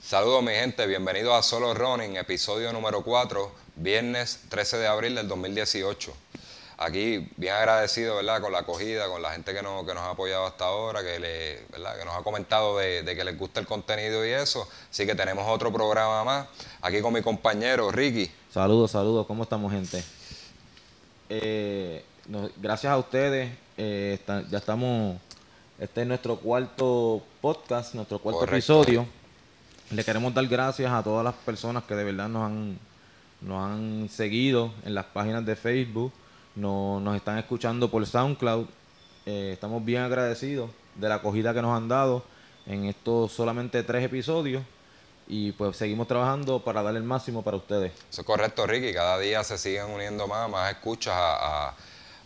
Saludos mi gente, bienvenidos a Solo Running, episodio número 4, viernes 13 de abril del 2018. Aquí bien agradecido ¿verdad? con la acogida, con la gente que nos, que nos ha apoyado hasta ahora, que, le, ¿verdad? que nos ha comentado de, que les gusta el contenido y eso. Así que tenemos otro programa más, aquí con mi compañero Ricky. Saludos, saludos, ¿cómo estamos gente? Eh, gracias a ustedes, eh, ya estamos, este es nuestro cuarto podcast, nuestro cuarto episodio le queremos dar gracias a todas las personas que de verdad nos han, nos han seguido en las páginas de Facebook, nos están escuchando por SoundCloud. Eh, estamos bien agradecidos de la acogida que nos han dado en estos solamente tres episodios y pues seguimos trabajando para dar el máximo para ustedes. Eso es correcto, Ricky. Cada día se siguen uniendo más, más escuchas a,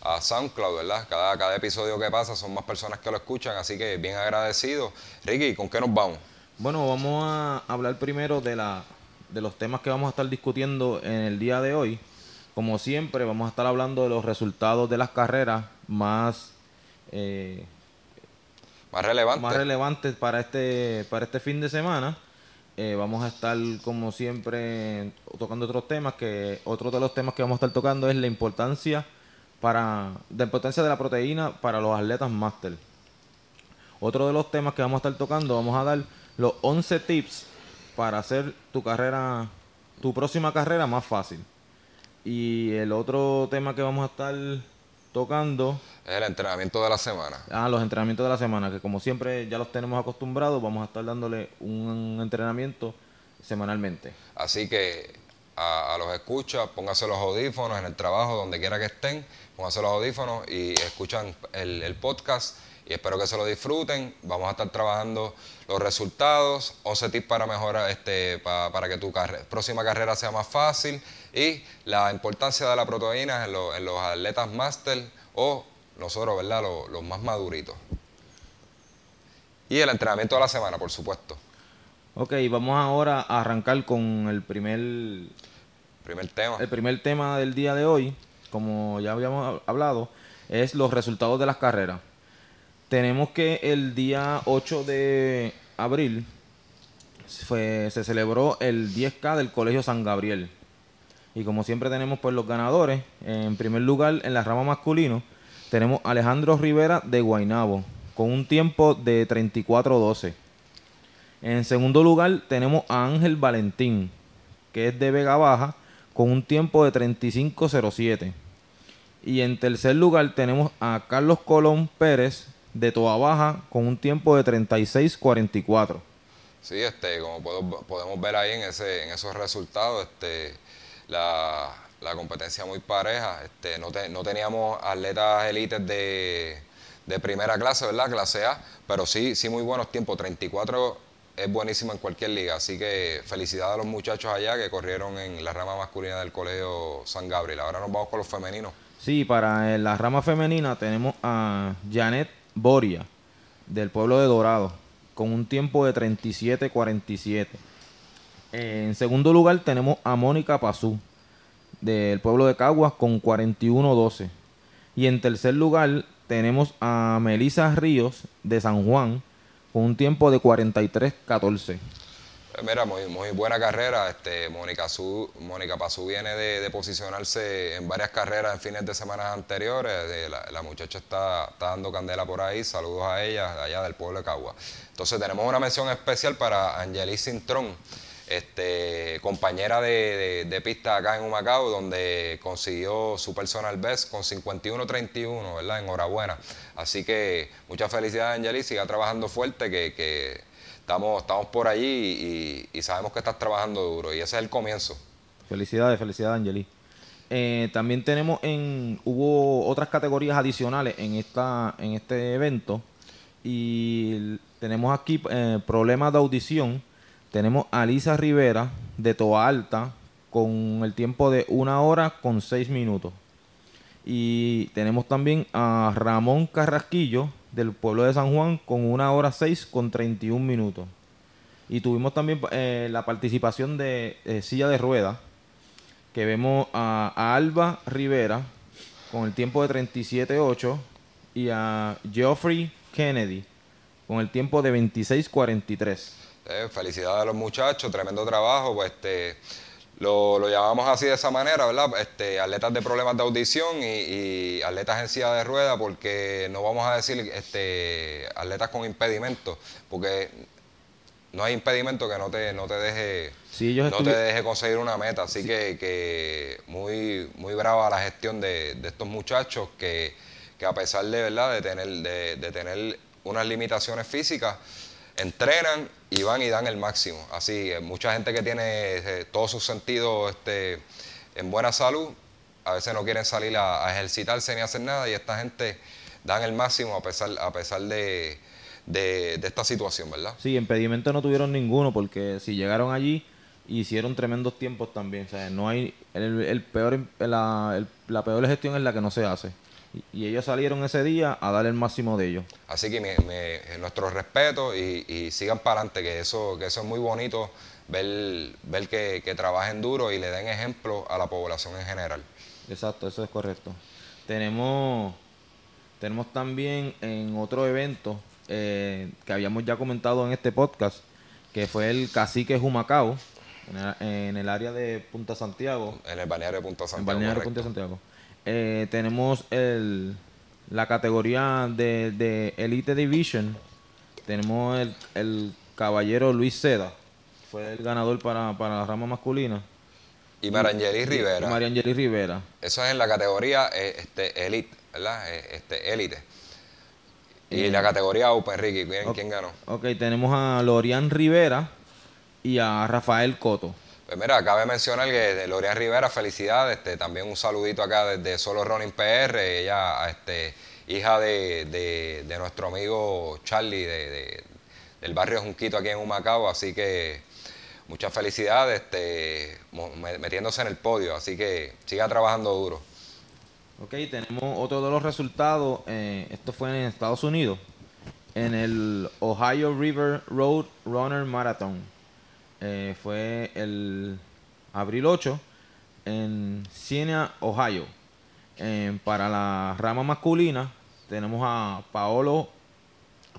a, SoundCloud, ¿verdad? Cada, cada episodio que pasa son más personas que lo escuchan, así que bien agradecido. Ricky, ¿con qué nos vamos? Bueno, vamos a hablar primero de, la, de los temas que vamos a estar discutiendo en el día de hoy. Como siempre, vamos a estar hablando de los resultados de las carreras más, eh, más, relevantes. más relevantes para este, para este fin de semana. Eh, vamos a estar, como siempre, tocando otros temas. que Otro de los temas que vamos a estar tocando es la importancia, para, la importancia de la proteína para los atletas máster. Otro de los temas que vamos a estar tocando, vamos a dar los 11 tips para hacer tu carrera, tu próxima carrera más fácil. Y el otro tema que vamos a estar tocando es el entrenamiento de la semana. Ah, los entrenamientos de la semana, que como siempre ya los tenemos acostumbrados, vamos a estar dándole un entrenamiento semanalmente. Así que a, los escuchas, póngase los audífonos en el trabajo, donde quiera que estén, póngase los audífonos y escuchan el, el podcast y espero que se lo disfruten. Vamos a estar trabajando los resultados, 11 tips para mejorar, este, para que tu próxima carrera sea más fácil y la importancia de la proteína en, los atletas máster o nosotros, ¿verdad? Los, más maduritos. Y el entrenamiento de la semana, por supuesto. Ok, vamos ahora a arrancar con el primer, primer tema. El primer tema del día de hoy, como ya habíamos hablado, es los resultados de las carreras tenemos que el día 8 de abril se celebró el 10K del Colegio San Gabriel. Y como siempre tenemos pues los ganadores. En primer lugar, en la rama masculino, tenemos Alejandro Rivera de Guainabo, con un tiempo de 34-12. En segundo lugar, tenemos a Ángel Valentín, que es de Vega Baja, con un tiempo de 35-07. Y en tercer lugar tenemos a Carlos Colón Pérez de Toa Baja con un tiempo de 36-44. Sí, este, como podemos ver ahí en, ese, en esos resultados, este, la, competencia muy pareja. Este, no, teníamos atletas élites de, de, primera clase, ¿verdad? Clase A, pero sí, sí muy buenos tiempos. 34 es buenísimo en cualquier liga, así que felicidades a los muchachos allá que corrieron en la rama masculina del Colegio San Gabriel. Ahora nos vamos con los femeninos. Sí, para la rama femenina tenemos a Janet Boria, del pueblo de Dorado, con un tiempo de 37-47. En segundo lugar tenemos a Mónica Pazú, del pueblo de Caguas, con 41-12. Y en tercer lugar tenemos a Melisa Ríos, de San Juan, con un tiempo de 43-14. Eh, mira, muy, buena carrera. Este, Mónica, Mónica Pazú viene de, posicionarse en varias carreras en fines de semana anteriores. la, muchacha está, dando candela por ahí. Saludos a ella, allá del pueblo de Cagua. Entonces tenemos una mención especial para Angelique Cintrón, este, compañera de, pista acá en Humacao, donde consiguió su personal best con 51-31, ¿verdad? Enhorabuena. Así que muchas felicidades, Angelique. Siga trabajando fuerte, que estamos, estamos por allí y, sabemos que estás trabajando duro y ese es el comienzo. Felicidades, felicidades, Angeli. Eh, también tenemos en, hubo otras categorías adicionales en esta, en este evento y tenemos aquí eh, problemas de audición. Tenemos a Lisa Rivera de Toa Alta con el tiempo de una hora con seis minutos. Y tenemos también a Ramón Carrasquillo del pueblo de San Juan con una hora 6 con 31 minutos. Y tuvimos también eh, la participación de eh, Silla de Rueda que vemos a, a Alba Rivera con el tiempo de 37.8 y a Geoffrey Kennedy con el tiempo de 26.43. Eh, felicidades a los muchachos, tremendo trabajo. Pues este, lo, lo llamamos así de esa manera, ¿verdad? Este, atletas de problemas de audición y, y atletas en silla de rueda, porque no vamos a decir este, atletas con impedimentos, porque no hay impedimento que no te, no te deje Sí, no te deje conseguir una meta. Así que, que muy, muy brava la gestión de, de estos muchachos que, que a pesar de verdad de tener, de, de tener unas limitaciones físicas, entrenan y van y dan el máximo. Así, eh, mucha gente que tiene eh, todos sus sentidos este, en buena salud, a veces no quieren salir a, a ejercitarse ni hacer nada y esta gente dan el máximo a pesar, a pesar de, esta situación, ¿verdad? Sí, impedimento no tuvieron ninguno porque si llegaron allí hicieron tremendos tiempos también. O sea, no hay el, peor la peor gestión es la que no se hace. Y, ellos salieron ese día a dar el máximo de ellos. Así que me- me- nuestro respeto y, y sigan para adelante, que eso, que eso es muy bonito, ver, ver que, que trabajen duro y le den ejemplo a la población en general. Exacto, eso es correcto. Tenemos, tenemos también en otro evento eh, que habíamos ya comentado en este podcast, que fue el Cacique Humacao, en el, en el área de Punta Santiago, En el balneario de Punta en Santiago. Balneario correcto. Punta Santiago. Eh, tenemos el, la categoría de, de Elite Division. Tenemos el, el caballero Luis Seda. Fue el ganador para, para la rama masculina. Y Marangeli Rivera. Y Mariangeli Rivera. Eso es en la categoría eh, este, Elite, ¿verdad? Eh, Este, Élite. Y la categoría Open, Ricky, ¿quién, quién ganó? Ok, tenemos a Lorian Rivera y a Rafael Coto. Pues mira, cabe mencionar que de Rivera, felicidades, este, también un saludito acá desde Solo Running PR, ella, este, hija de, nuestro amigo Charlie de, de- del barrio Junquito aquí en Humacao, así que muchas felicidades, este, metiéndose en el podio, así que siga trabajando duro. Ok, tenemos otro de los resultados. eh, esto fue en Estados Unidos. En el Ohio River Road Runner Marathon. Eh, fue el abril 8 en Siena, Ohio. Eh, para la rama masculina tenemos a Paolo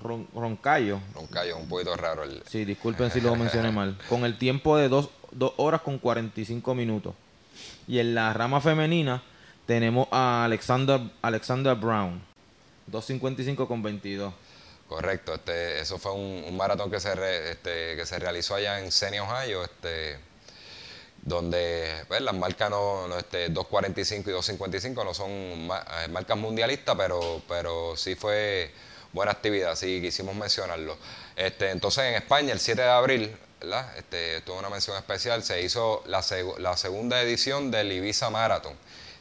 Ron- Roncayo. Roncayo, un poquito raro el, Sí, disculpen si lo mencioné mal. Con el tiempo de 2 horas con 45 minutos. Y en la rama femenina tenemos a Alexander, Alexander Brown. 2.55 con 22. Correcto, este, eso fue un, maratón que se, re- este, que se realizó allá en Senia, Ohio, este, donde pues, las marcas no, no, este, 2.45 y 2.55 no son eh, marcas mundialistas, pero, pero sí fue buena actividad, sí quisimos mencionarlo. Este, entonces en España, el 7 de abril. Este, tuvo una mención especial, se hizo la, la segunda edición del Ibiza Marathon.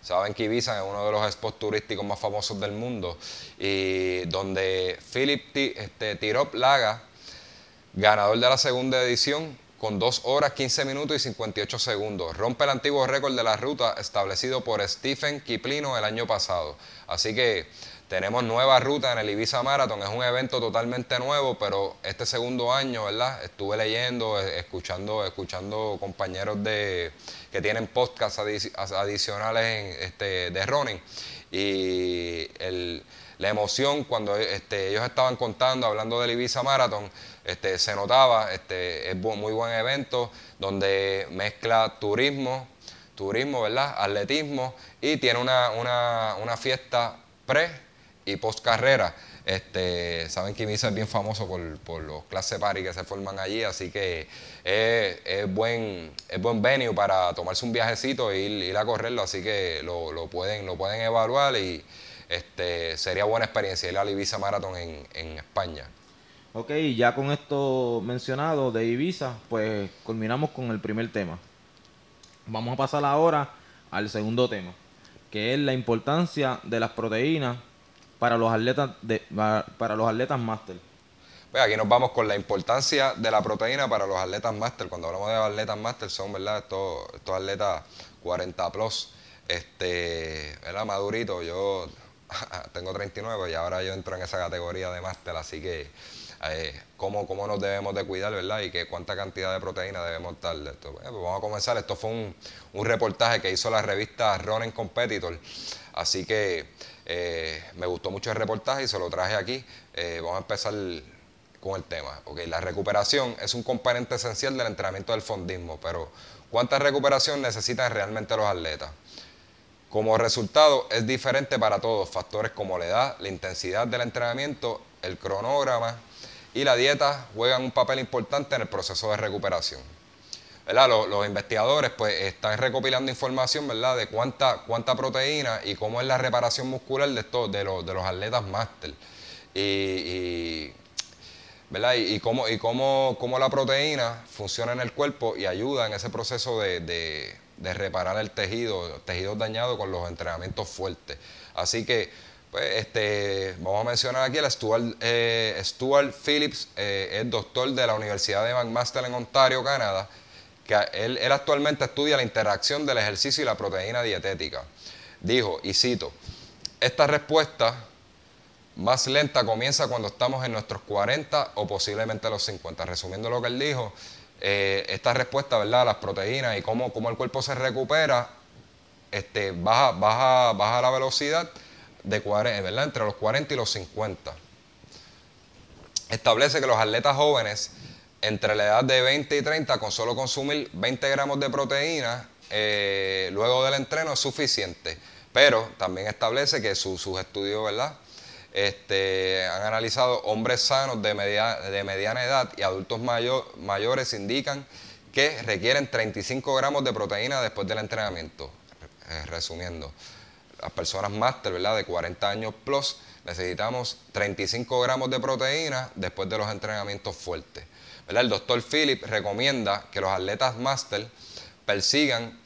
Saben que Ibiza es uno de los spots turísticos más famosos del mundo y donde Philip este, Tirop Laga, ganador de la segunda edición, con 2 horas 15 minutos y 58 segundos. Rompe el antiguo récord de la ruta establecido por Stephen Kiplino el año pasado. Así que tenemos nueva ruta en el Ibiza Marathon. Es un evento totalmente nuevo, pero este segundo año, ¿verdad? Estuve leyendo, eh, escuchando, escuchando compañeros de que tienen podcasts adi- adicionales este, de running y la emoción cuando este, ellos estaban contando, hablando del Ibiza Marathon, este, se notaba, este, es muy buen evento donde mezcla turismo, turismo, ¿verdad? Atletismo y tiene una, una, una fiesta pre y post carrera. Este, saben que Ibiza es bien famoso por, por los clase party que se forman allí, así que es, buen, es buen venue para tomarse un viajecito e ir, a correrlo, así que lo, lo pueden, lo pueden evaluar y este, sería buena experiencia ir al Ibiza Marathon en, en España. Ok, ya con esto mencionado de Ibiza, pues culminamos con el primer tema. Vamos a pasar ahora al segundo tema, que es la importancia de las proteínas para los atletas de, para, los atletas máster. Pues aquí nos vamos con la importancia de la proteína para los atletas máster. Cuando hablamos de atletas máster son, ¿verdad? Estos, estos atletas 40 plus, este, ¿verdad? Madurito. Yo tengo 39 y ahora yo entro en esa categoría de máster, así que eh, cómo, cómo, nos debemos de cuidar, ¿verdad? Y que cuánta cantidad de proteína debemos darle. Esto, pues vamos a comenzar. Esto fue un, un, reportaje que hizo la revista Running Competitor. Así que eh, me gustó mucho el reportaje y se lo traje aquí. Eh, vamos a empezar con el tema. Okay, la recuperación es un componente esencial del entrenamiento del fondismo, pero ¿cuánta recuperación necesitan realmente los atletas? Como resultado es diferente para todos, factores como la edad, la intensidad del entrenamiento, el cronograma y la dieta juegan un papel importante en el proceso de recuperación. Los, investigadores pues están recopilando información ¿verdad? de cuánta, cuánta proteína y cómo es la reparación muscular de, los, de los atletas máster. Y, ¿verdad? y, cómo, y cómo, cómo, la proteína funciona en el cuerpo y ayuda en ese proceso de, de reparar el tejido, tejidos dañados con los entrenamientos fuertes. Así que, pues, este, vamos a mencionar aquí a Stuart, eh, Stuart Phillips, eh, es doctor de la Universidad de McMaster en Ontario, Canadá, que él, él actualmente estudia la interacción del ejercicio y la proteína dietética. Dijo, y cito, esta respuesta más lenta comienza cuando estamos en nuestros 40 o posiblemente los 50. Resumiendo lo que él dijo, eh, esta respuesta ¿verdad? las proteínas y cómo, cómo, el cuerpo se recupera, este, baja, baja, baja la velocidad de ¿verdad? entre los 40 y los 50. Establece que los atletas jóvenes entre la edad de 20 y 30 con solo consumir 20 gramos de proteína eh, luego del entreno es suficiente. Pero también establece que sus estudios, ¿verdad? Este, han analizado hombres sanos de, de mediana edad y adultos mayores indican que requieren 35 gramos de proteína después del entrenamiento. Eh, resumiendo, las personas máster, ¿verdad? De 40 años plus, necesitamos 35 gramos de proteína después de los entrenamientos fuertes. El doctor Philip recomienda que los atletas máster persigan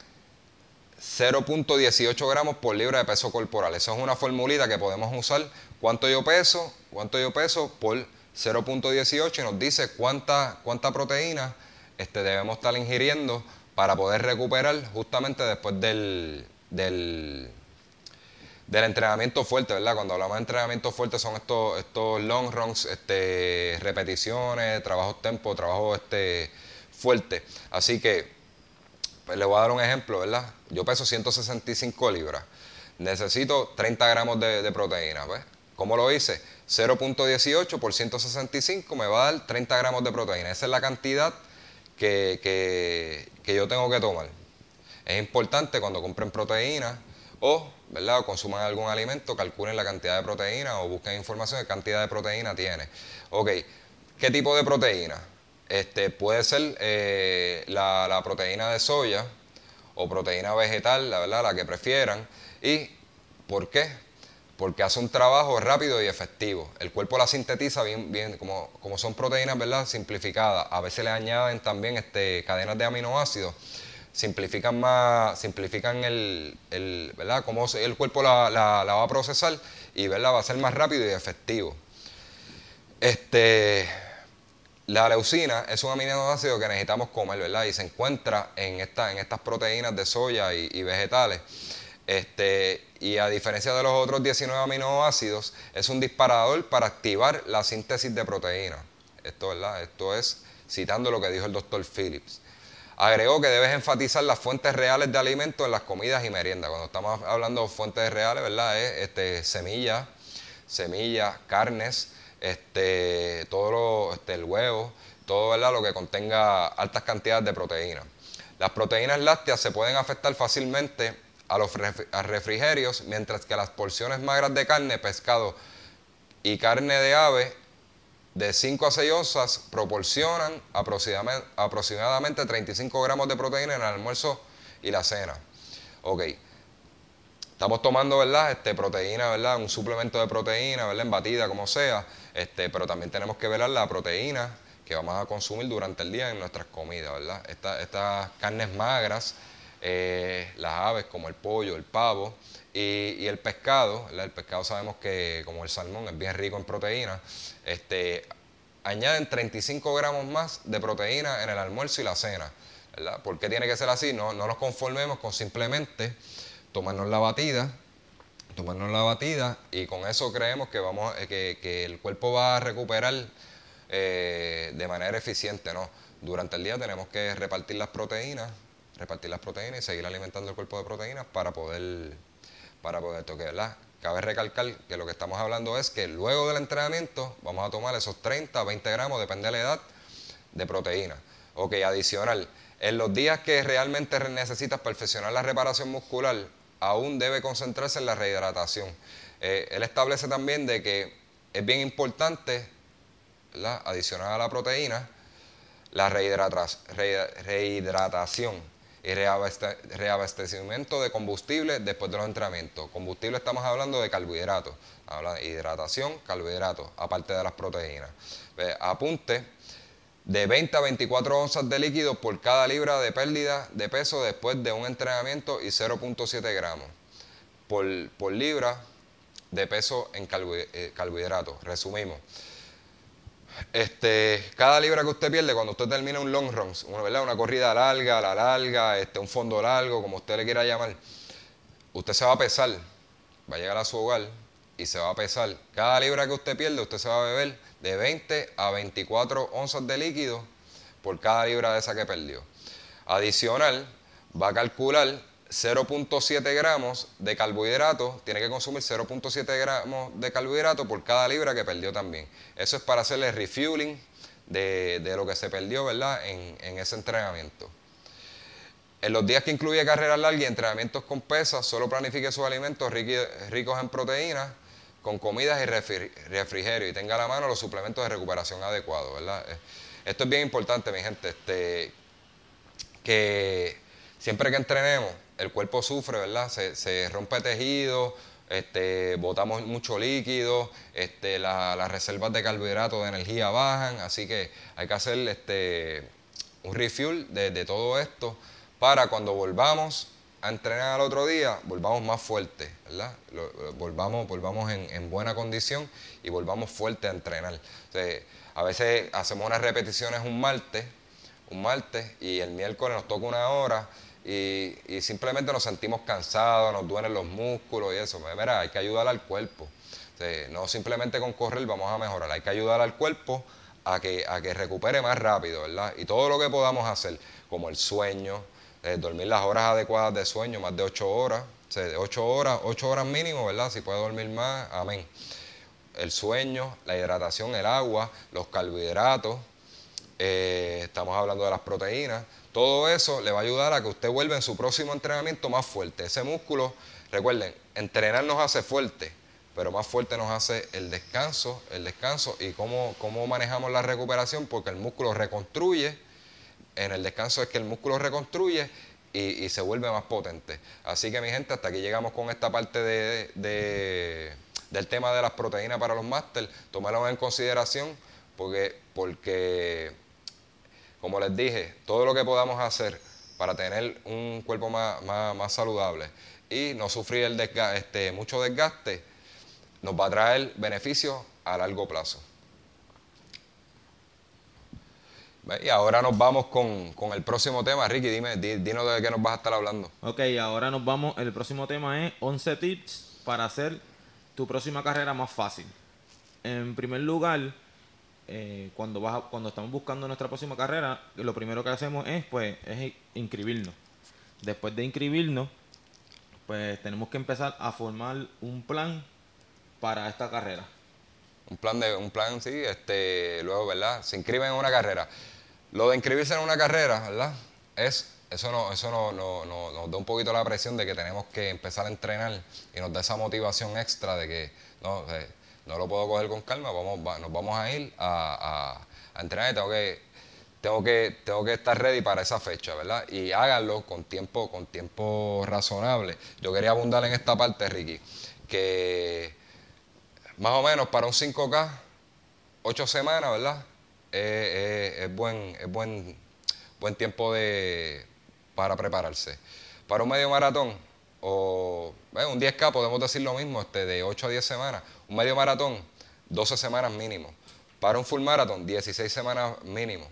0.18 gramos por libra de peso corporal. Esa es una formulita que podemos usar. ¿Cuánto yo peso? ¿Cuánto yo peso por 0.18? Y nos dice cuánta, cuánta proteína este, debemos estar ingiriendo para poder recuperar justamente después del, del, entrenamiento fuerte, ¿verdad? Cuando hablamos de entrenamiento fuerte son estos, estos long runs, este, repeticiones, trabajos tempo, trabajo este, fuerte. Así que pues le voy a dar un ejemplo, ¿verdad? Yo peso 165 libras. Necesito 30 gramos de, proteína. ¿ves? ¿Cómo lo hice? 0.18 por 165 me va a dar 30 gramos de proteína. Esa es la cantidad que, yo tengo que tomar. Es importante cuando compren proteína o, ¿verdad? o consuman algún alimento, calculen la cantidad de proteína o busquen información de cantidad de proteína tiene. Ok, ¿qué tipo de proteína? Este, puede ser eh, la, proteína de soya o proteína vegetal, la verdad, la que prefieran. ¿Y por qué? Porque hace un trabajo rápido y efectivo. El cuerpo la sintetiza bien, bien como, como son proteínas, ¿verdad? Simplificadas. A veces le añaden también este, cadenas de aminoácidos. Simplifican más, simplifican el, el ¿verdad? Cómo el cuerpo la, la, va a procesar y, ¿verdad? Va a ser más rápido y efectivo. Este, la leucina es un aminoácido que necesitamos comer, ¿verdad? Y se encuentra en, esta, en estas proteínas de soya y, vegetales. Este, y a diferencia de los otros 19 aminoácidos, es un disparador para activar la síntesis de proteínas. Esto, ¿verdad? Esto es citando lo que dijo el doctor Phillips. Agregó que debes enfatizar las fuentes reales de alimentos en las comidas y meriendas. Cuando estamos hablando de fuentes reales, ¿verdad? Es este, semillas, semillas, carnes, este, todo este, el huevo, todo ¿verdad? lo que contenga altas cantidades de proteínas. Las proteínas lácteas se pueden afectar fácilmente a los refrigerios, mientras que las porciones magras de carne, pescado y carne de ave de 5 a 6 onzas proporcionan aproximadamente 35 gramos de proteína en el almuerzo y la cena. Ok. Estamos tomando, ¿verdad? Este, proteína, ¿verdad? Un suplemento de proteína, ¿verdad? En batida, como sea. Este, pero también tenemos que ver la proteína que vamos a consumir durante el día en nuestras comidas, ¿verdad? estas carnes magras, eh, las aves como el pollo, el pavo y, el pescado. El pescado sabemos que como el salmón es bien rico en proteína, este, añaden 35 gramos más de proteína en el almuerzo y la cena. ¿verdad? ¿Por qué tiene que ser así? No, no nos conformemos con simplemente tomarnos la batida, tomarnos la batida y con eso creemos que, vamos, eh, que, el cuerpo va a recuperar eh, de manera eficiente, ¿no? Durante el día tenemos que repartir las proteínas, repartir las proteínas y seguir alimentando el cuerpo de proteínas para poder, para poder ¿verdad? Cabe recalcar que lo que estamos hablando es que luego del entrenamiento vamos a tomar esos 30, 20 gramos, depende de la edad, de proteína. Ok, adicional. En los días que realmente necesitas perfeccionar la reparación muscular, aún debe concentrarse en la rehidratación. Eh, él establece también de que es bien importante, adicional a la proteína, la rehidratación y reabastecimiento de combustible después de los entrenamientos. Combustible estamos hablando de carbohidratos, hidratación, carbohidratos, aparte de las proteínas. apunte de 20 a 24 onzas de líquido por cada libra de pérdida de peso después de un entrenamiento y 0.7 gramos por, por, libra de peso en eh, carbohidratos. Resumimos. Este, cada libra que usted pierde cuando usted termina un long run, una, ¿verdad? una corrida larga, la larga, este, un fondo largo, como usted le quiera llamar, usted se va a pesar, va a llegar a su hogar y se va a pesar. Cada libra que usted pierde, usted se va a beber de 20 a 24 onzas de líquido por cada libra de esa que perdió. Adicional, va a calcular 0.7 gramos de carbohidrato, tiene que consumir 0.7 gramos de carbohidrato por cada libra que perdió también. Eso es para hacerle refueling de, lo que se perdió, ¿verdad? En, en, ese entrenamiento. En los días que incluye carreras largas y entrenamientos con pesas, solo planifique sus alimentos ricos en proteínas con comidas y refrigerio y tenga a la mano los suplementos de recuperación adecuados, ¿verdad? Eh, esto es bien importante, mi gente, este, que siempre que entrenemos, el cuerpo sufre, ¿verdad? Se, rompe tejido, este, botamos mucho líquido, este, las reservas de carbohidratos de energía bajan, así que hay que hacer este, un refuel de, de todo esto para cuando volvamos a entrenar al otro día, volvamos más fuertes, ¿verdad? volvamos volvamos en, buena condición y volvamos fuertes a entrenar. a veces hacemos unas repeticiones un martes, un martes, y el miércoles nos toca una hora y, simplemente nos sentimos cansados, nos duelen los músculos y eso. Mira, hay que ayudar al cuerpo. no simplemente con correr vamos a mejorar, hay que ayudar al cuerpo a que, a que recupere más rápido, ¿verdad? Y todo lo que podamos hacer, como el sueño, eh, dormir las horas adecuadas de sueño, más de 8 horas, sea, 8 horas, 8 horas mínimo, ¿verdad? Si puede dormir más, amén. El sueño, la hidratación, el agua, los carbohidratos, eh, estamos hablando de las proteínas, todo eso le va a ayudar a que usted vuelva en su próximo entrenamiento más fuerte. Ese músculo, recuerden, entrenar nos hace fuerte, pero más fuerte nos hace el descanso, el descanso y cómo, cómo manejamos la recuperación, porque el músculo reconstruye en el descanso es que el músculo reconstruye y, se vuelve más potente. Así que mi gente, hasta aquí llegamos con esta parte de, del tema de las proteínas para los máster. Tómalo en consideración porque, porque, como les dije, todo lo que podamos hacer para tener un cuerpo más, más, saludable y no sufrir el este, mucho desgaste, nos va a traer beneficios a largo plazo. Y ahora nos vamos con, el próximo tema. Ricky, dime, dinos de qué nos vas a estar hablando. Ok, ahora nos vamos. El próximo tema es 11 tips para hacer tu próxima carrera más fácil. En primer lugar, eh, cuando, vas cuando estamos buscando nuestra próxima carrera, lo primero que hacemos es, pues, es inscribirnos. Después de inscribirnos, pues tenemos que empezar a formar un plan para esta carrera. Un plan de, un plan, sí, este, luego, ¿verdad? Se inscriben en una carrera. Lo de inscribirse en una carrera, ¿verdad? Es, eso no, eso no, nos da un poquito la presión de que tenemos que empezar a entrenar y nos da esa motivación extra de que no, no lo puedo coger con calma, vamos, nos vamos a ir a, entrenar y tengo que, tengo que, tengo que estar ready para esa fecha, ¿verdad? Y háganlo con tiempo, con tiempo razonable. Yo quería abundar en esta parte, Ricky, que más o menos para un 5K, 8 semanas, ¿verdad? es, buen, es buen, buen tiempo de, para prepararse. Para un medio maratón o un 10K podemos decir lo mismo, este, de 8 a 10 semanas. Un medio maratón, 12 semanas mínimo. Para un full maratón, 16 semanas mínimo.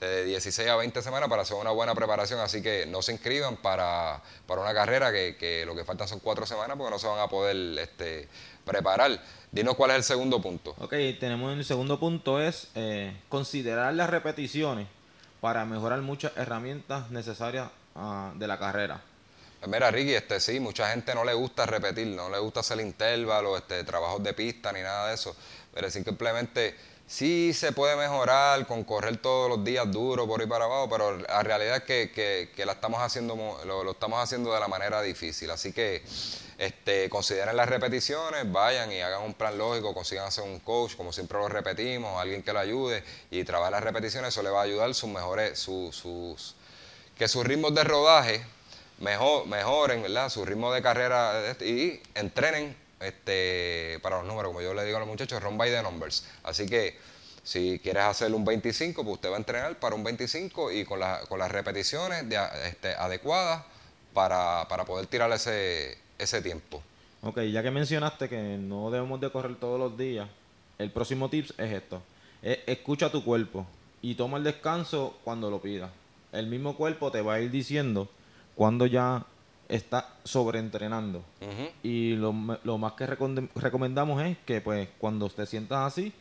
de 16 a 20 semanas para hacer una buena preparación, así que no se inscriban para, para una carrera que, que, lo que faltan son cuatro semanas porque no se van a poder este, preparar. Dinos cuál es el segundo punto. Ok, tenemos el segundo punto es eh, considerar las repeticiones para mejorar muchas herramientas necesarias uh, de la carrera. Pues mira, Ricky, este sí, mucha gente no le gusta repetir, no le gusta hacer intervalos, este, trabajos de pista ni nada de eso. Pero simplemente sí se puede mejorar con correr todos los días duro por ahí para abajo, pero la realidad es que, que, la estamos haciendo, lo, estamos haciendo de la manera difícil. Así que este, consideren las repeticiones, vayan y hagan un plan lógico, consigan hacer un coach, como siempre lo repetimos, alguien que lo ayude y trabajar las repeticiones, eso le va a ayudar sus mejores, sus, sus que sus ritmos de rodaje mejor, mejoren, ¿verdad? Su ritmo de carrera este, y entrenen este, para los números, como yo le digo a los muchachos, run by the numbers. Así que si quieres hacer un 25, pues usted va a entrenar para un 25 y con, con las repeticiones este, adecuadas para, poder tirar ese, tiempo. Ok, ya que mencionaste que no debemos de correr todos los días, el próximo tips es esto. escucha tu cuerpo y toma el descanso cuando lo pidas. El mismo cuerpo te va a ir diciendo cuando ya está sobreentrenando. Y lo, lo, más que recomendamos es que pues cuando te sientas así,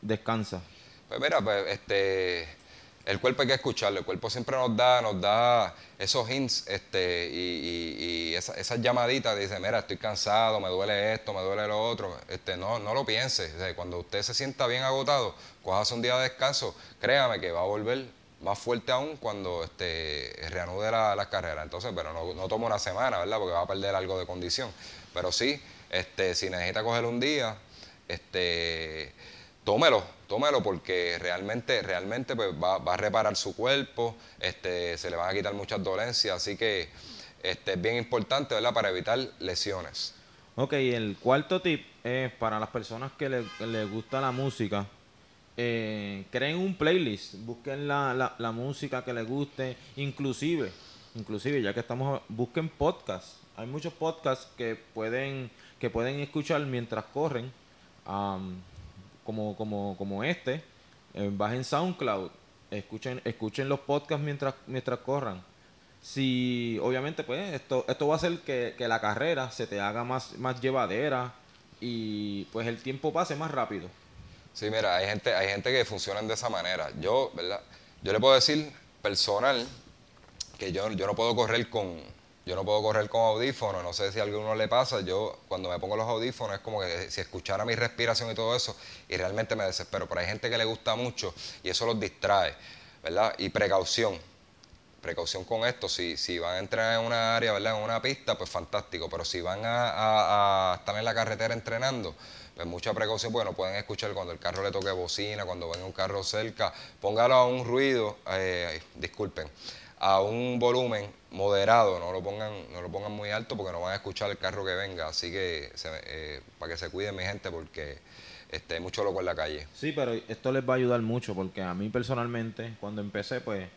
descansa. Pues mira, pues este el cuerpo hay que escucharlo, el cuerpo siempre nos da, nos da esos hints, este, y, y, esas llamaditas, dice, mira, estoy cansado, me duele esto, me duele lo otro, este, no, no lo piense, cuando usted se sienta bien agotado, hace un día de descanso, créame que va a volver más fuerte aún cuando este, reanude la, la carrera. Entonces, pero no, no toma una semana, ¿verdad? Porque va a perder algo de condición. Pero sí, este, si necesita coger un día, este, tómelo, tómelo porque realmente, realmente pues, va, va, a reparar su cuerpo, este, se le van a quitar muchas dolencias, así que este, es bien importante, ¿verdad? Para evitar lesiones. Ok, el cuarto tip es para las personas que les le gusta la música eh, creen un playlist, busquen la, la, música que les guste, inclusive, inclusive ya que estamos, busquen podcasts. Hay muchos podcasts que pueden, que pueden escuchar mientras corren, como, como, como este. Eh, bajen SoundCloud, escuchen, escuchen los podcasts mientras, mientras corran. Si, obviamente, pues esto, esto va a hacer que, que la carrera se te haga más, más llevadera y pues el tiempo pase más rápido. Sí, mira, hay gente, hay gente que funcionan de esa manera. Yo, ¿verdad? Yo le puedo decir personal que yo, yo no puedo correr con, yo no puedo correr con audífonos, no sé si a alguno le pasa, yo cuando me pongo los audífonos es como que si escuchara mi respiración y todo eso y realmente me desespero, pero hay gente que le gusta mucho y eso los distrae, ¿verdad? Y precaución, precaución con esto, si, si van a entrar en una área, ¿verdad? En una pista, pues fantástico, pero si van a estar en la carretera entrenando, pues mucha precaución, bueno, pueden escuchar cuando el carro le toque bocina, cuando venga un carro cerca, póngalo a un ruido, eh, disculpen, a un volumen moderado, no lo pongan, no lo pongan muy alto porque no van a escuchar el carro que venga, así que eh, para que se cuiden mi gente porque este, hay mucho loco en la calle. Sí, pero esto les va a ayudar mucho porque a mí personalmente, cuando empecé, pues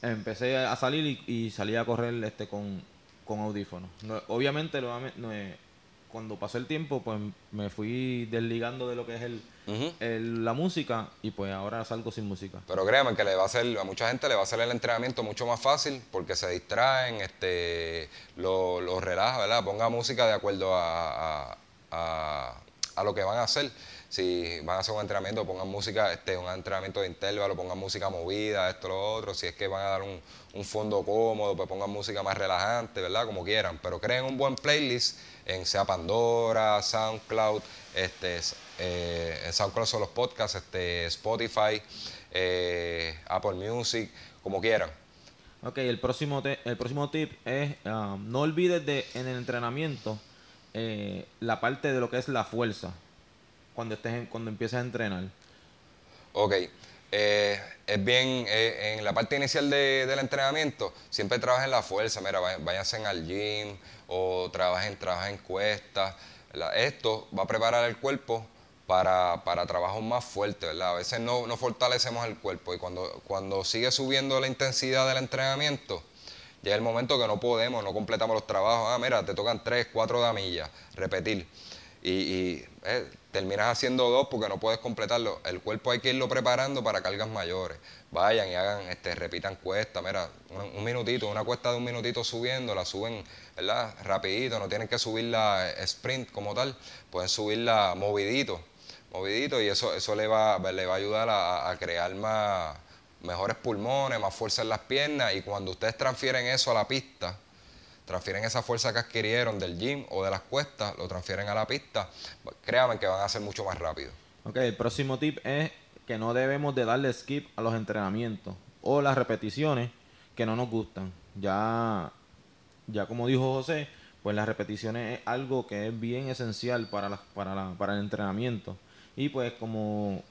empecé a salir y, salí a correr este con, con audífonos. obviamente lo, no, cuando pasó el tiempo, pues me fui desligando de lo que es el, la música y pues ahora salgo sin música. Pero créanme que le va a hacer, a mucha gente le va a hacer el entrenamiento mucho más fácil porque se distraen, este, lo, lo relaja, ¿verdad? Ponga música de acuerdo a, a, lo que van a hacer. Si van a hacer un entrenamiento, pongan música, este, un entrenamiento de intervalo, pongan música movida, esto, lo otro. Si es que van a dar un, un fondo cómodo, pues pongan música más relajante, ¿verdad? Como quieran. Pero creen un buen playlist en sea Pandora, SoundCloud, este, eh, en SoundCloud son los podcasts, este, Spotify, eh, Apple Music, como quieran. Ok, el próximo, el próximo tip es um, no olvides de en el entrenamiento eh, la parte de lo que es la fuerza cuando estés cuando empieces a entrenar. Ok, eh, es bien, eh, en la parte inicial del entrenamiento, siempre trabajen la fuerza, mira, váyanse al gym o trabajen, trabajen cuestas. Esto va a preparar el cuerpo para, para trabajos más fuertes, ¿verdad? A veces no, no, fortalecemos el cuerpo y cuando, cuando sigue subiendo la intensidad del entrenamiento, llega el momento que no podemos, no completamos los trabajos. Ah, mira, te tocan 3, 4 damillas, repetir. Y, y eh, terminas haciendo dos porque no puedes completarlo. El cuerpo hay que irlo preparando para cargas mayores. Vayan y hagan, este, repitan cuesta, mira, un, minutito, una cuesta de un minutito subiendo, la suben, ¿verdad? Rapidito, no tienen que subirla sprint como tal, pueden subirla movidito, movidito y eso, eso le va, le va a ayudar a, crear más, mejores pulmones, más fuerza en las piernas y cuando ustedes transfieren eso a la pista, transfieren esa fuerza que adquirieron del gym o de las cuestas, lo transfieren a la pista, créanme que van a ser mucho más rápido. Ok, el próximo tip es que no debemos de darle skip a los entrenamientos o las repeticiones que no nos gustan. Ya, ya como dijo José, pues las repeticiones es algo que es bien esencial para, para, para el entrenamiento. Y pues como,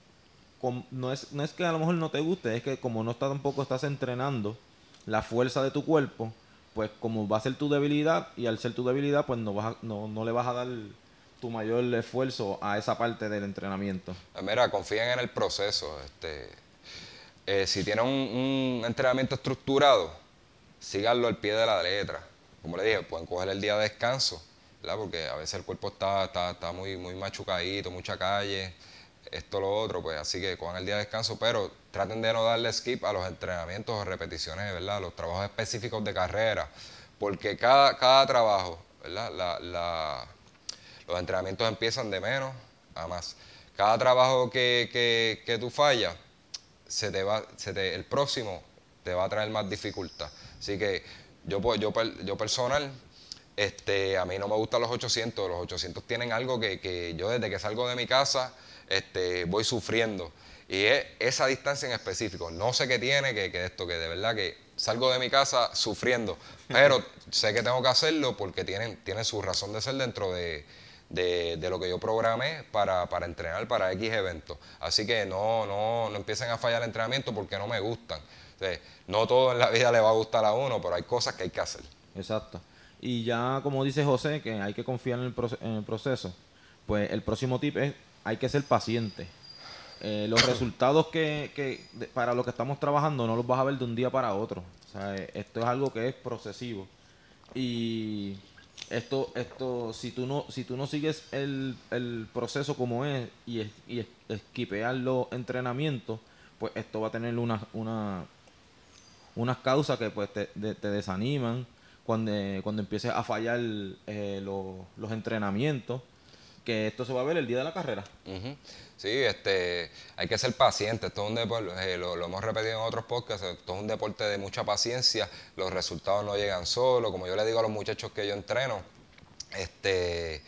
no, es, no es que a lo mejor no te guste, es que como no está, tampoco estás entrenando la fuerza de tu cuerpo, pues como va a ser tu debilidad y al ser tu debilidad pues no, vas no, no le vas a dar tu mayor esfuerzo a esa parte del entrenamiento. Ah, mira, confíen en el proceso. Este, eh, si tienen un, entrenamiento estructurado, síganlo al pie de la letra. Como le dije, pueden coger el día de descanso, ¿verdad? porque a veces el cuerpo está, está, está muy, muy machucadito, mucha calle, esto, lo otro, pues así que cojan el día de descanso, pero traten de no darle skip a los entrenamientos o repeticiones, ¿verdad? Los trabajos específicos de carrera, porque cada, cada trabajo, ¿verdad? La, los entrenamientos empiezan de menos a más. Cada trabajo que, que, que tú fallas, se te va, se te, el próximo te va a traer más dificultad. Así que yo, yo, yo personal, este, a mí no me gustan los 800. Los 800 tienen algo que, que yo desde que salgo de mi casa este, voy sufriendo. Y es esa distancia en específico. No sé qué tiene, que, que esto, que de verdad que salgo de mi casa sufriendo, pero sé que tengo que hacerlo porque tienen, tienen su razón de ser dentro de, lo que yo programé para, para, entrenar para X eventos. Así que no, no, no empiecen a fallar el entrenamiento porque no me gustan. no todo en la vida le va a gustar a uno, pero hay cosas que hay que hacer. Exacto. Y ya como dice José, que hay que confiar en el, en el proceso, pues el próximo tip es hay que ser paciente. Eh, los resultados que, para lo que estamos trabajando no los vas a ver de un día para otro. Eh, esto es algo que es procesivo. Y esto, esto, si tú no, si tú no sigues el, el proceso como es y, y esquipear los entrenamientos, pues esto va a tener una, una, unas causas que pues te, te desaniman cuando, cuando empieces a fallar eh, los entrenamientos que esto se va a ver el día de la carrera. Sí, este, hay que ser paciente. Esto es un deporte, eh, lo, hemos repetido en otros podcasts, esto es un deporte de mucha paciencia. Los resultados no llegan solos. Como yo le digo a los muchachos que yo entreno, este,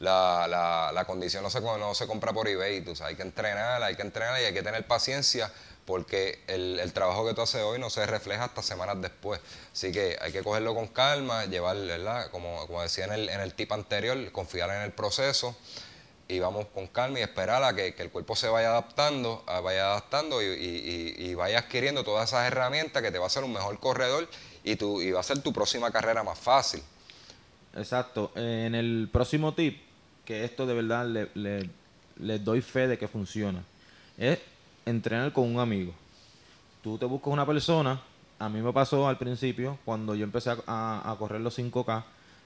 la, la, la condición no se, no se compra por eBay. Tú hay que entrenar, hay que entrenar y hay que tener paciencia porque el, trabajo que tú haces hoy no se refleja hasta semanas después. Así que hay que cogerlo con calma, llevar, ¿verdad? Como, como decía en el, en el tip anterior, confiar en el proceso y vamos con calma y esperar a que, el cuerpo se vaya adaptando, vaya adaptando y, vaya adquiriendo todas esas herramientas que te va a hacer un mejor corredor y, tu, y va a ser tu próxima carrera más fácil. Exacto. En el próximo tip, que esto de verdad le, le doy fe de que funciona, es entrenar con un amigo. Tú te buscas una persona, a mí me pasó al principio, cuando yo empecé a, correr los 5K,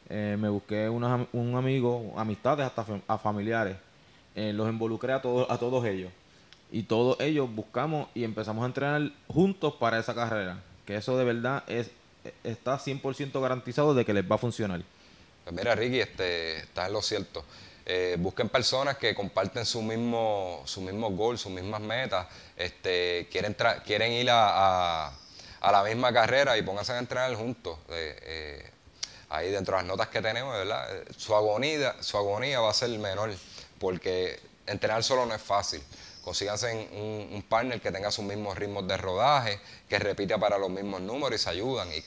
eh, me busqué un amigo, amistades hasta a familiares, eh, los involucré a todos, a todos ellos. Y todos ellos buscamos y empezamos a entrenar juntos para esa carrera. Que eso de verdad es está 100% garantizado de que les va a funcionar. Pues mira, Ricky, este, estás en lo cierto. Eh, busquen personas que comparten su mismo, su mismo gol, sus mismas metas, este, quieren, quieren ir a, a, la misma carrera y pónganse a entrenar juntos. Eh, eh, ahí dentro de las notas que tenemos, ¿verdad? Su agonía, su agonía va a ser menor, porque entrenar solo no es fácil. Consíganse un, un partner que tenga sus mismos ritmos de rodaje, que repita para los mismos números y se ayudan. Y,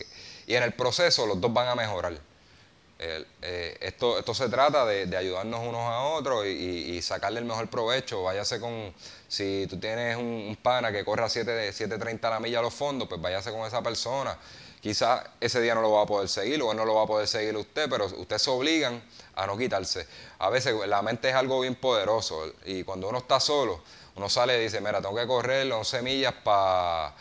y en el proceso los dos van a mejorar. Eh, esto, esto se trata de, ayudarnos unos a otros y, sacarle el mejor provecho. Váyase con, si tú tienes un, pana que corre a 7.30 a la milla a los fondos, pues váyase con esa persona. Quizás ese día no lo va a poder seguir o no lo va a poder seguir usted, pero ustedes se obligan a no quitarse. A veces la mente es algo bien poderoso y cuando uno está solo, uno sale y dice, mira, tengo que correr 11 millas para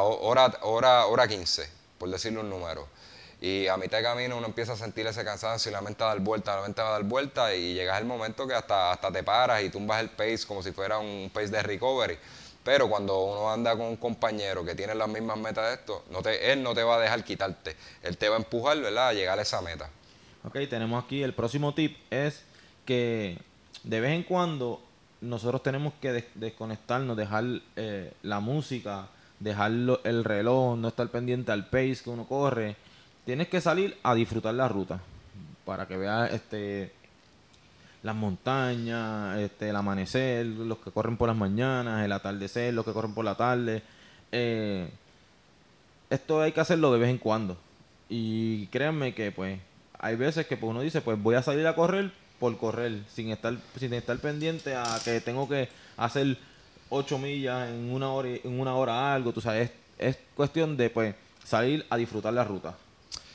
hora, hora, hora 15, por decirle un número Y a mitad de camino uno empieza a sentir ese cansancio y la mente a dar vuelta, la mente va a dar vuelta y llegas el momento que hasta, hasta te paras y tumbas el pace como si fuera un pace de recovery. Pero cuando uno anda con un compañero que tiene las mismas metas de esto, no te, él no te va a dejar quitarte. Él te va a empujar, ¿verdad?, a llegar a esa meta. Ok, tenemos aquí el próximo tip es que de vez en cuando nosotros tenemos que desconectarnos, dejar eh, la música, dejar el reloj, no estar pendiente al pace que uno corre. Tienes que salir a disfrutar la ruta para que veas este las montañas, este, el amanecer, los que corren por las mañanas, el atardecer, los que corren por la tarde. Eh, esto hay que hacerlo de vez en cuando. Y créanme que pues hay veces que pues, uno dice, pues voy a salir a correr por correr, sin estar, sin estar pendiente a que tengo que hacer 8 millas en una hora, en una hora algo, tú sabes, es, es cuestión de pues salir a disfrutar la ruta.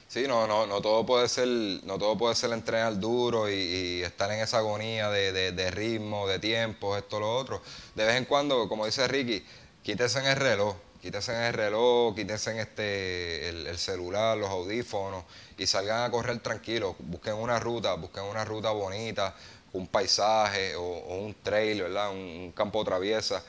Sí, no, no, no todo puede ser, no todo puede ser entrenar duro y, estar en esa agonía de, de, ritmo, de tiempo, esto, lo otro. De vez en cuando, como dice Ricky, quítese en el reloj, quítese en el reloj, quítese en este, el, celular, los audífonos y salgan a correr tranquilos. Busquen una ruta, busquen una ruta bonita, un paisaje o, un trail, ¿verdad? Un, campo traviesa.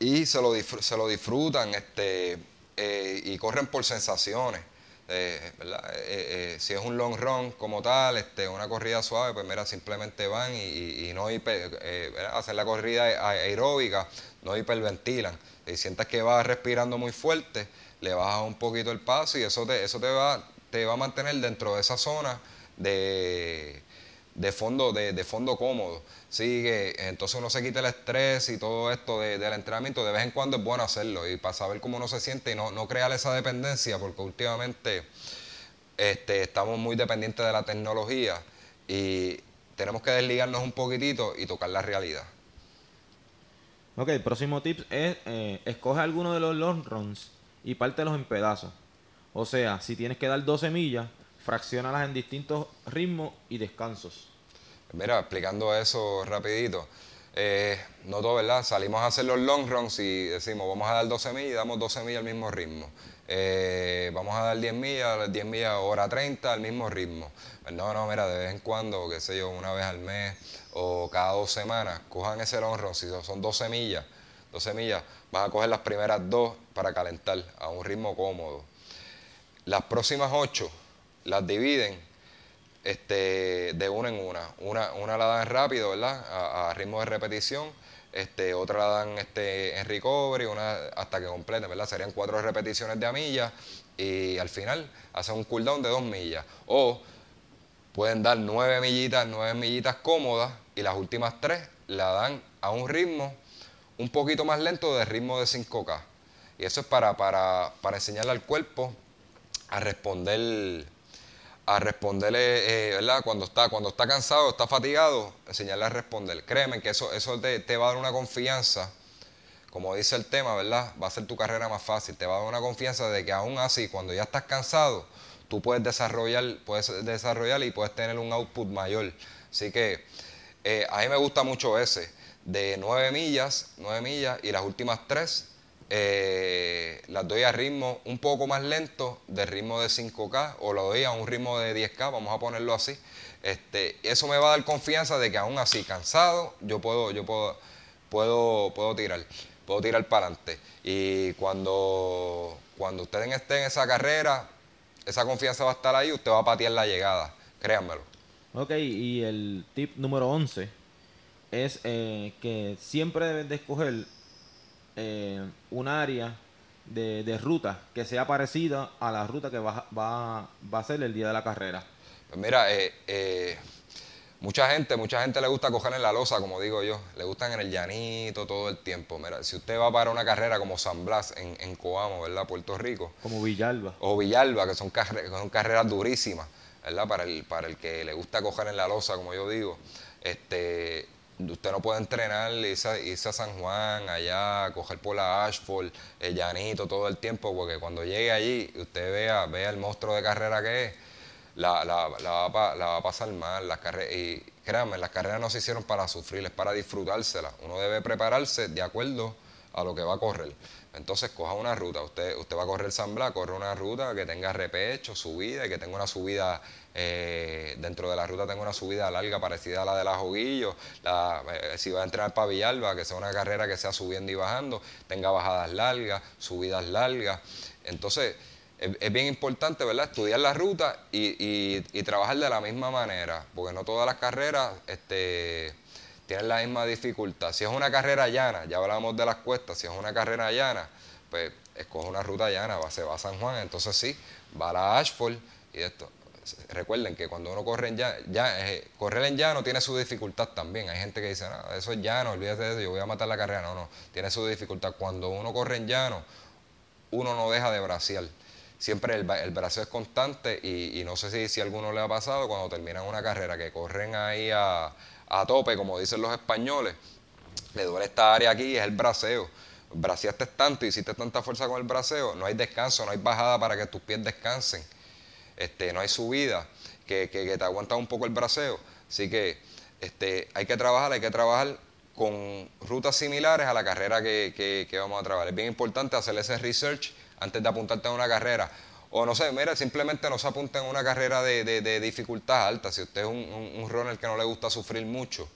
Y se lo, se lo disfrutan este, eh, y corren por sensaciones. Eh, ¿verdad? Eh, eh, si es un long run como tal, este, una corrida suave, pues mira, simplemente van y, no hiper, hacen la corrida aeróbica, no hiperventilan. Si sientas que vas respirando muy fuerte, le bajas un poquito el paso y eso te, eso te va, te va a mantener dentro de esa zona de, de fondo, de, de fondo cómodo. Sigue, entonces uno se quita el estrés y todo esto del entrenamiento, de vez en cuando es bueno hacerlo y para saber cómo uno se siente y no, no crear esa dependencia, porque últimamente este, estamos muy dependientes de la tecnología y tenemos que desligarnos un poquitito y tocar la realidad. Ok, el próximo tip es eh, escoge alguno de los long runs y pártelos en pedazos. O sea, si tienes que dar 12 millas, fraccionalas en distintos ritmos y descansos. Mira, explicando eso rapidito, eh, no todo, ¿verdad? Salimos a hacer los long runs y decimos, vamos a dar 12 millas y damos 12 millas al mismo ritmo. Eh, vamos a dar 10 millas, 10 millas hora 30 al mismo ritmo. Pues no, no, mira, de vez en cuando, qué sé yo, una vez al mes o cada dos semanas, cojan ese long run, si son 12 millas, 12 millas, vas a coger las primeras dos para calentar a un ritmo cómodo. Las próximas 8 las dividen este, de una en una. Una, una la dan rápido, ¿verdad? A, ritmo de repetición. Este, otra la dan este, en recovery, una hasta que completen, ¿verdad? Serían cuatro repeticiones de a milla y al final hacen un cooldown de dos millas. O pueden dar nueve millitas, nueve millitas cómodas y las últimas tres la dan a un ritmo un poquito más lento de ritmo de 5K. Y eso es para, para, para enseñarle al cuerpo a responder a responderle, eh, ¿verdad? Cuando está, cuando está cansado, está fatigado, enseñarle a responder. Créeme que eso, eso te, te, va a dar una confianza, como dice el tema, ¿verdad? Va a ser tu carrera más fácil, te va a dar una confianza de que aún así, cuando ya estás cansado, tú puedes desarrollar, puedes desarrollar y puedes tener un output mayor. Así que eh, a mí me gusta mucho ese, de 9 millas, 9 millas y las últimas 3 eh, las doy a ritmo un poco más lento, de ritmo de 5K, o lo doy a un ritmo de 10K, vamos a ponerlo así. Este, eso me va a dar confianza de que aún así cansado, yo puedo, yo puedo, puedo, puedo tirar, puedo tirar para adelante. Y cuando, cuando ustedes estén en esa carrera, esa confianza va a estar ahí, usted va a patear la llegada, créanmelo. Ok, y el tip número 11 es eh, que siempre deben de escoger eh, un área de, ruta que sea parecida a la ruta que va, va, va a ser el día de la carrera. Pues mira, eh, eh, mucha gente, mucha gente le gusta coger en la losa, como digo yo, le gustan en el llanito todo el tiempo. Mira, si usted va para una carrera como San Blas en, en Coamo, ¿verdad? Puerto Rico. Como Villalba. O Villalba, que son, son carreras durísimas, ¿verdad? Para el, para el que le gusta coger en la losa, como yo digo. Este, usted no puede entrenar, irse, a San Juan, allá, coger por la Ashford, el llanito todo el tiempo, porque cuando llegue allí, usted vea, vea el monstruo de carrera que es, la, la, la, va, la va, a pasar mal. Las y créanme, las carreras no se hicieron para sufrir, es para disfrutársela. Uno debe prepararse de acuerdo a lo que va a correr. Entonces coja una ruta, usted, usted va a correr San Blas, corre una ruta que tenga repecho, subida y que tenga una subida, eh, dentro de la ruta tenga una subida larga parecida a la de la Joguillo, la, eh, si va a entrenar para Villalba, que sea una carrera que sea subiendo y bajando, tenga bajadas largas, subidas largas. Entonces, es, bien importante, ¿verdad? Estudiar la ruta y, y, trabajar de la misma manera, porque no todas las carreras este, tienen la misma dificultad. Si es una carrera llana, ya hablamos de las cuestas, si es una carrera llana, pues escoge una ruta llana, se va a San Juan, entonces sí, va a la Ashford y esto. Recuerden que cuando uno corre en llano, ya, eh, correr en llano tiene su dificultad también. Hay gente que dice, no, eso es llano, olvídate de eso, yo voy a matar la carrera. No, no, tiene su dificultad. Cuando uno corre en llano, uno no deja de braciar siempre el, el brazo es constante y, no sé si, si a alguno le ha pasado cuando terminan una carrera que corren ahí a, tope, como dicen los españoles, le duele esta área aquí, es el braceo. Braceaste tanto hiciste tanta fuerza con el braceo, no hay descanso, no hay bajada para que tus pies descansen, este, no hay subida que, que, te aguanta un poco el braceo. Así que este, hay que trabajar, hay que trabajar con rutas similares a la carrera que, que vamos a trabajar. Es bien importante hacer ese research antes de apuntarte a una carrera. O no sé, mira, simplemente no se apunten a una carrera de, dificultad alta. Si usted es un, un, runner que no le gusta sufrir mucho,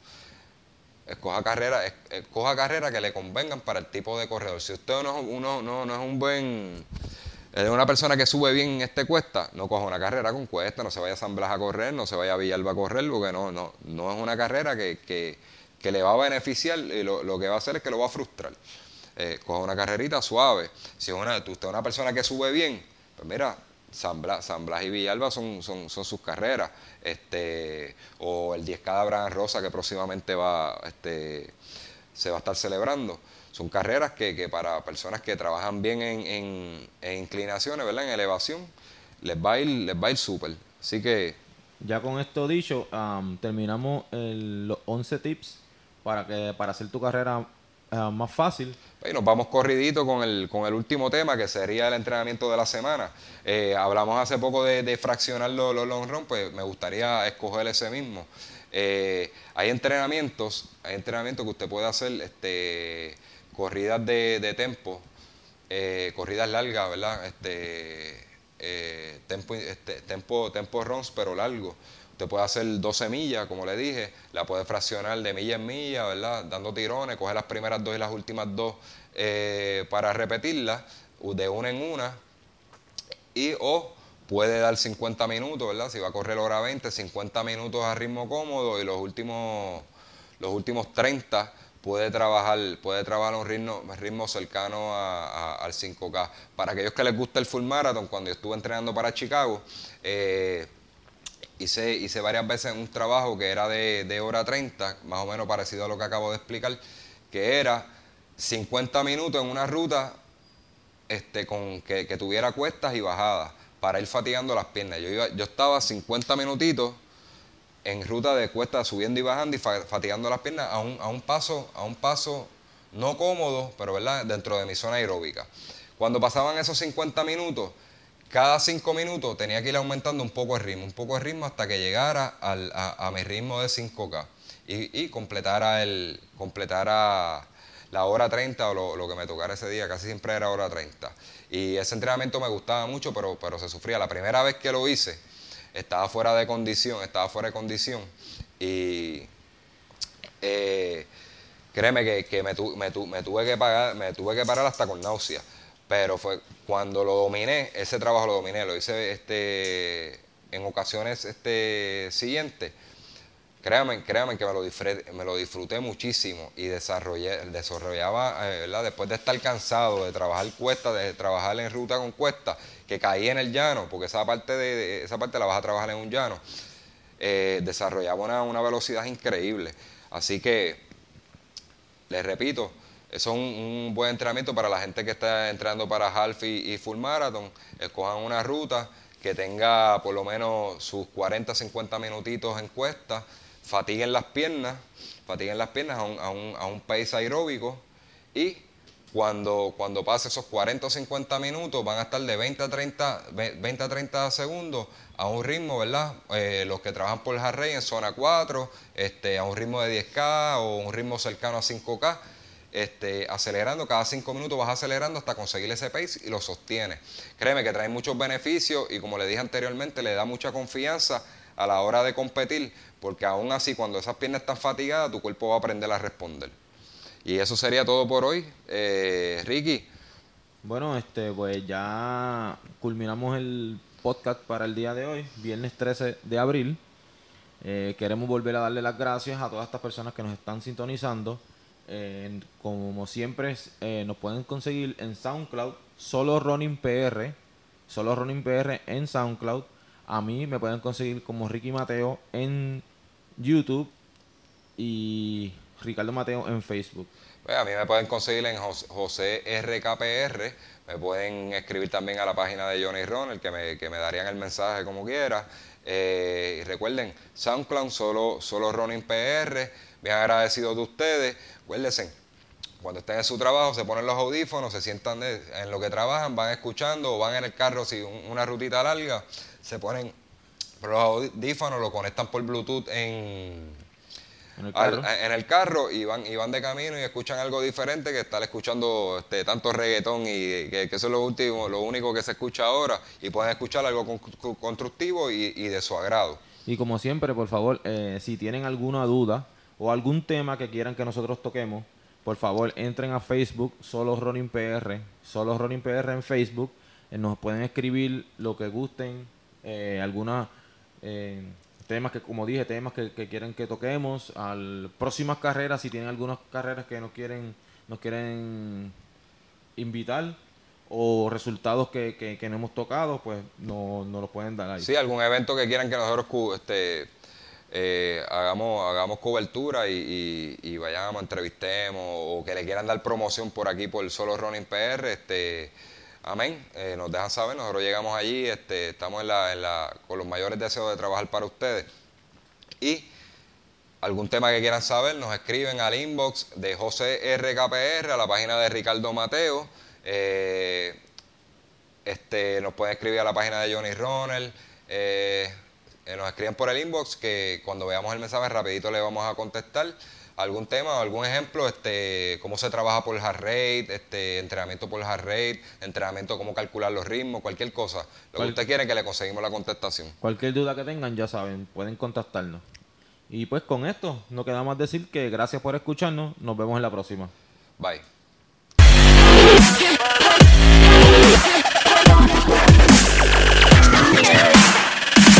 escoja carreras escoja carrera que le convengan para el tipo de corredor. Si usted no, uno, no, no es un buen una persona que sube bien en este cuesta, no coja una carrera con cuesta, no se vaya a San a correr, no se vaya a Villalba a correr, porque no, no, no es una carrera que, que, que le va a beneficiar y lo, lo, que va a hacer es que lo va a frustrar eh, coja una carrerita suave. Si una, usted es una persona que sube bien, pues mira, San Blas, y Villalba son, son, son, sus carreras. Este, o el 10K de Rosa que próximamente va, este, se va a estar celebrando. Son carreras que, que para personas que trabajan bien en, en, inclinaciones, ¿verdad? En elevación, les va a ir, les va ir súper. Así que... Ya con esto dicho, terminamos los 11 tips para, que, para hacer tu carrera Ah, más fácil. Y nos vamos corridito con el, con el último tema, que sería el entrenamiento de la semana. Eh, hablamos hace poco de, fraccionar los, long run, pues me gustaría escoger ese mismo. Eh, hay entrenamientos, hay entrenamientos que usted puede hacer, este, corridas de, de tempo, eh, corridas largas, ¿verdad? Este, tempo, este, runs, pero largo. Usted puede hacer 12 millas, como le dije, la puede fraccionar de milla en milla, ¿verdad? Dando tirones, coge las primeras dos y las últimas dos eh, para repetirlas de una en una. Y o puede dar 50 minutos, ¿verdad? Si va a correr hora 20, 50 minutos a ritmo cómodo y los últimos, los últimos 30 puede trabajar, puede trabajar un ritmo, ritmo cercano al 5K. Para aquellos que les gusta el full marathon, cuando yo estuve entrenando para Chicago, eh, hice, hice varias veces un trabajo que era de, hora 30, más o menos parecido a lo que acabo de explicar, que era 50 minutos en una ruta este, con, que, tuviera cuestas y bajadas para ir fatigando las piernas. Yo, iba, yo estaba 50 minutitos en ruta de cuestas subiendo y bajando y fatigando las piernas a un, a un paso, a un paso no cómodo, pero ¿verdad? dentro de mi zona aeróbica. Cuando pasaban esos 50 minutos, cada cinco minutos tenía que ir aumentando un poco el ritmo, un poco el ritmo hasta que llegara a, mi ritmo de 5K y, completara, el, completara la hora 30 o lo, que me tocara ese día, casi siempre era hora 30. Y ese entrenamiento me gustaba mucho, pero, pero se sufría. La primera vez que lo hice, estaba fuera de condición, estaba fuera de condición y eh, créeme que, me, tuve que pagar, me tuve que parar hasta con náusea pero fue cuando lo dominé, ese trabajo lo dominé, lo hice este, en ocasiones este, siguientes. Créanme, créanme que me lo, disfruté, muchísimo y desarrollé, desarrollaba, eh, ¿verdad? después de estar cansado de trabajar cuesta, de trabajar en ruta con cuesta, que caí en el llano, porque esa parte, de, esa parte la vas a trabajar en un llano, eh, desarrollaba una, una velocidad increíble. Así que, les repito, eso es un, buen entrenamiento para la gente que está entrenando para half y, full marathon. Escojan una ruta que tenga por lo menos sus 40, 50 minutitos en cuesta, fatiguen las piernas, fatiguen las piernas a un, a un, a un pace aeróbico y cuando, cuando pase esos 40 o 50 minutos van a estar de 20 a 30, 20 a 30 segundos a un ritmo, ¿verdad? Eh, los que trabajan por el Harrey en zona 4, este, a un ritmo de 10K o un ritmo cercano a 5K este, acelerando, cada cinco minutos vas acelerando hasta conseguir ese pace y lo sostienes. Créeme que trae muchos beneficios y como le dije anteriormente, le da mucha confianza a la hora de competir, porque aún así cuando esas piernas están fatigadas, tu cuerpo va a aprender a responder. Y eso sería todo por hoy. Eh, Ricky. Bueno, este, pues ya culminamos el podcast para el día de hoy, viernes 13 de abril. Eh, queremos volver a darle las gracias a todas estas personas que nos están sintonizando. Eh, como siempre, nos pueden conseguir en SoundCloud, solo Running PR, solo Running PR en SoundCloud. A mí me pueden conseguir como Ricky Mateo en YouTube y Ricardo Mateo en Facebook. Pues a mí me pueden conseguir en José RKPR, me pueden escribir también a la página de Johnny Ron, que me, que me darían el mensaje como quiera. Eh, y recuerden, SoundCloud, solo, solo Ronin PR, bien agradecido de ustedes. Acuérdense, cuando estén en su trabajo, se ponen los audífonos, se sientan en lo que trabajan, van escuchando o van en el carro, si una rutita larga, se ponen los audífonos, lo conectan por Bluetooth en, en el, carro. y van, y van de camino y escuchan algo diferente que estar escuchando este, tanto reggaetón y que, eso es lo último, lo único que se escucha ahora y pueden escuchar algo constructivo y, de su agrado. Y como siempre, por favor, eh, si tienen alguna duda o algún tema que quieran que nosotros toquemos, por favor entren a Facebook, solo Ronin PR, solo Ronin PR en Facebook, eh, nos pueden escribir lo que gusten, eh, alguna temas que, como dije, temas que, quieren que toquemos, al próximas carreras, si tienen algunas carreras que nos quieren, nos quieren invitar o resultados que, que, no hemos tocado, pues no, no los pueden dar ahí. Sí, algún evento que quieran que nosotros este, eh, hagamos, hagamos cobertura y, y, vayamos, entrevistemos o que le quieran dar promoción por aquí por Solo Running PR, este Amén. Eh, nos dejan saber, nosotros llegamos allí, este, estamos con los mayores deseos de trabajar para ustedes. Y algún tema que quieran saber, nos escriben al inbox de José RKPR, a la página de Ricardo Mateo. Eh, este, nos pueden escribir a la página de Johnny Ronald. Eh, nos escriben por el inbox que cuando veamos el mensaje rapidito le vamos a contestar algún tema, o algún ejemplo, este, cómo se trabaja por heart rate, este, entrenamiento por heart rate, entrenamiento, cómo calcular los ritmos, cualquier cosa. Lo que usted quiere que le conseguimos la contestación. Cualquier duda que tengan, ya saben, pueden contactarnos. Y pues con esto, no queda más decir que gracias por escucharnos. Nos vemos en la próxima. Bye.